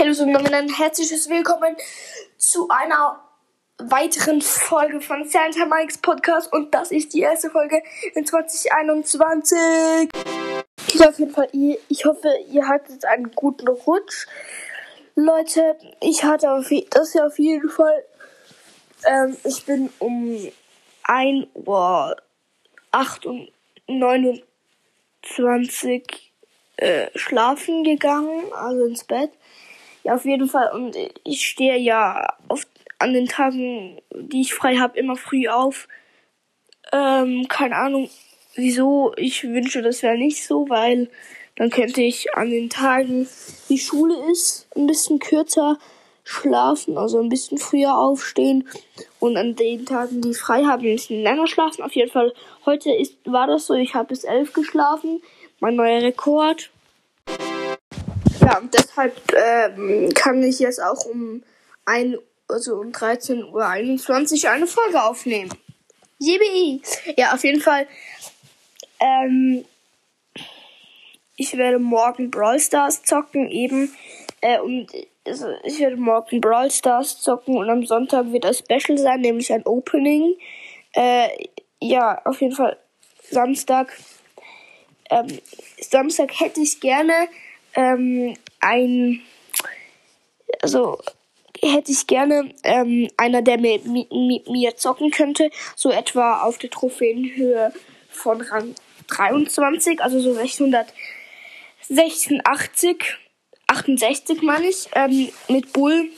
Hallo und ein herzliches Willkommen zu einer weiteren Folge von Santa Mike's Podcast und das ist die erste Folge in 2021. Ich, auf jeden Fall, ich hoffe, ihr hattet einen guten Rutsch. Leute, ich hatte auf, das ja auf jeden Fall. Ähm, ich bin um 1 Uhr 8 und 29 äh, schlafen gegangen, also ins Bett. Ja, auf jeden Fall. Und ich stehe ja oft an den Tagen, die ich frei habe, immer früh auf. Ähm, keine Ahnung, wieso. Ich wünsche, das wäre nicht so, weil dann könnte ich an den Tagen, die Schule ist, ein bisschen kürzer schlafen, also ein bisschen früher aufstehen und an den Tagen, die ich frei habe, ein bisschen länger schlafen. Auf jeden Fall, heute ist, war das so, ich habe bis elf geschlafen, mein neuer Rekord. Ja, deshalb ähm, kann ich jetzt auch um ein, also um 13.21 Uhr eine Folge aufnehmen. Yippie! Ja, auf jeden Fall. Ähm, ich werde morgen Brawl Stars zocken, eben. Äh, und also ich werde morgen Brawl Stars zocken und am Sonntag wird ein Special sein, nämlich ein Opening. Äh, ja, auf jeden Fall Samstag. Ähm, Samstag hätte ich gerne ähm, ein, also hätte ich gerne ähm, einer, der mit, mit, mit mir zocken könnte, so etwa auf der Trophäenhöhe von Rang 23, also so 686, 68 meine ich, ähm, mit Bull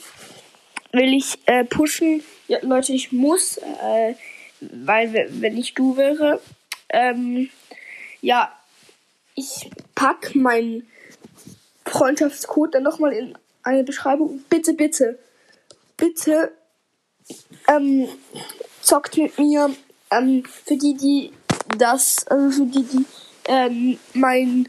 will ich äh, pushen. Ja, Leute, ich muss, äh, weil wenn ich du wäre, ähm, ja, ich pack mein Freundschaftscode dann nochmal in eine Beschreibung. Bitte, bitte, bitte ähm, zockt mit mir. Ähm, für die, die das, also für die, die ähm, mein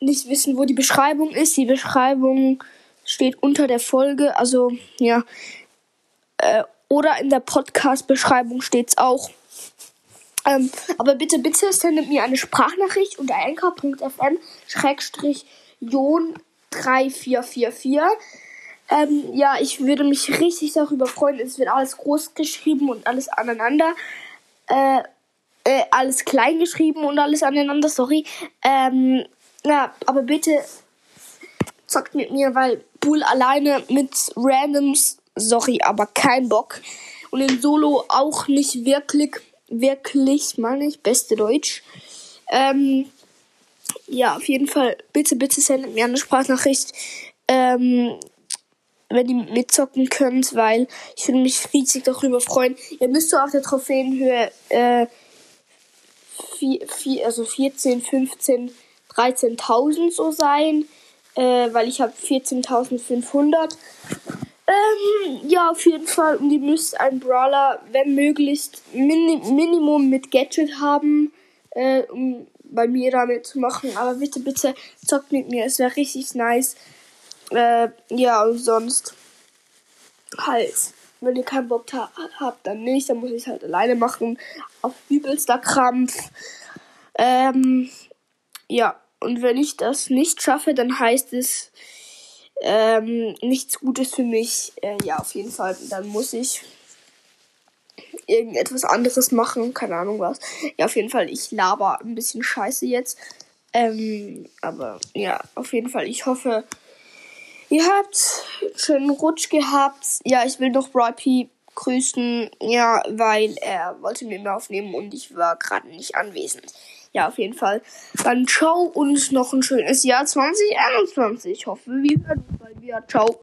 nicht wissen, wo die Beschreibung ist. Die Beschreibung steht unter der Folge, also ja. Äh, oder in der Podcast-Beschreibung steht's auch. Ähm, aber bitte, bitte sendet mir eine Sprachnachricht unter anchor.fm schrägstrich Jon 3444. Ähm, ja, ich würde mich richtig darüber freuen. Es wird alles groß geschrieben und alles aneinander. Äh, äh, alles klein geschrieben und alles aneinander, sorry. Ähm, ja, aber bitte zockt mit mir, weil Bull alleine mit Randoms, sorry, aber kein Bock. Und in Solo auch nicht wirklich, wirklich, meine ich, beste Deutsch. Ähm, ja, auf jeden Fall, bitte, bitte sendet mir eine Sprachnachricht, ähm, wenn ihr mitzocken könnt, weil ich würde mich riesig darüber freuen. Ihr müsst so auf der Trophäenhöhe, äh, vier, vier, also 14, 15, 13.000 so sein, äh, weil ich habe 14.500. Ähm, ja, auf jeden Fall. Und ihr müsst einen Brawler, wenn möglichst, Min Minimum mit Gadget haben, äh, um bei mir damit zu machen. Aber bitte, bitte zockt mit mir. Es wäre richtig nice. Äh, ja, und sonst halt, wenn ihr keinen Bock ha habt, dann nicht. Dann muss ich halt alleine machen. Auf übelster Krampf. Ähm, ja, und wenn ich das nicht schaffe, dann heißt es ähm, nichts Gutes für mich. Äh, ja, auf jeden Fall. Dann muss ich irgendetwas anderes machen, keine Ahnung was. Ja, auf jeden Fall, ich laber ein bisschen scheiße jetzt. Ähm, aber ja, auf jeden Fall, ich hoffe, ihr habt einen schönen Rutsch gehabt. Ja, ich will noch Roy grüßen, ja, weil er wollte mir mehr aufnehmen und ich war gerade nicht anwesend. Ja, auf jeden Fall. Dann ciao und noch ein schönes Jahr 2021. Ich hoffe, wir hören uns bald wieder. Ciao.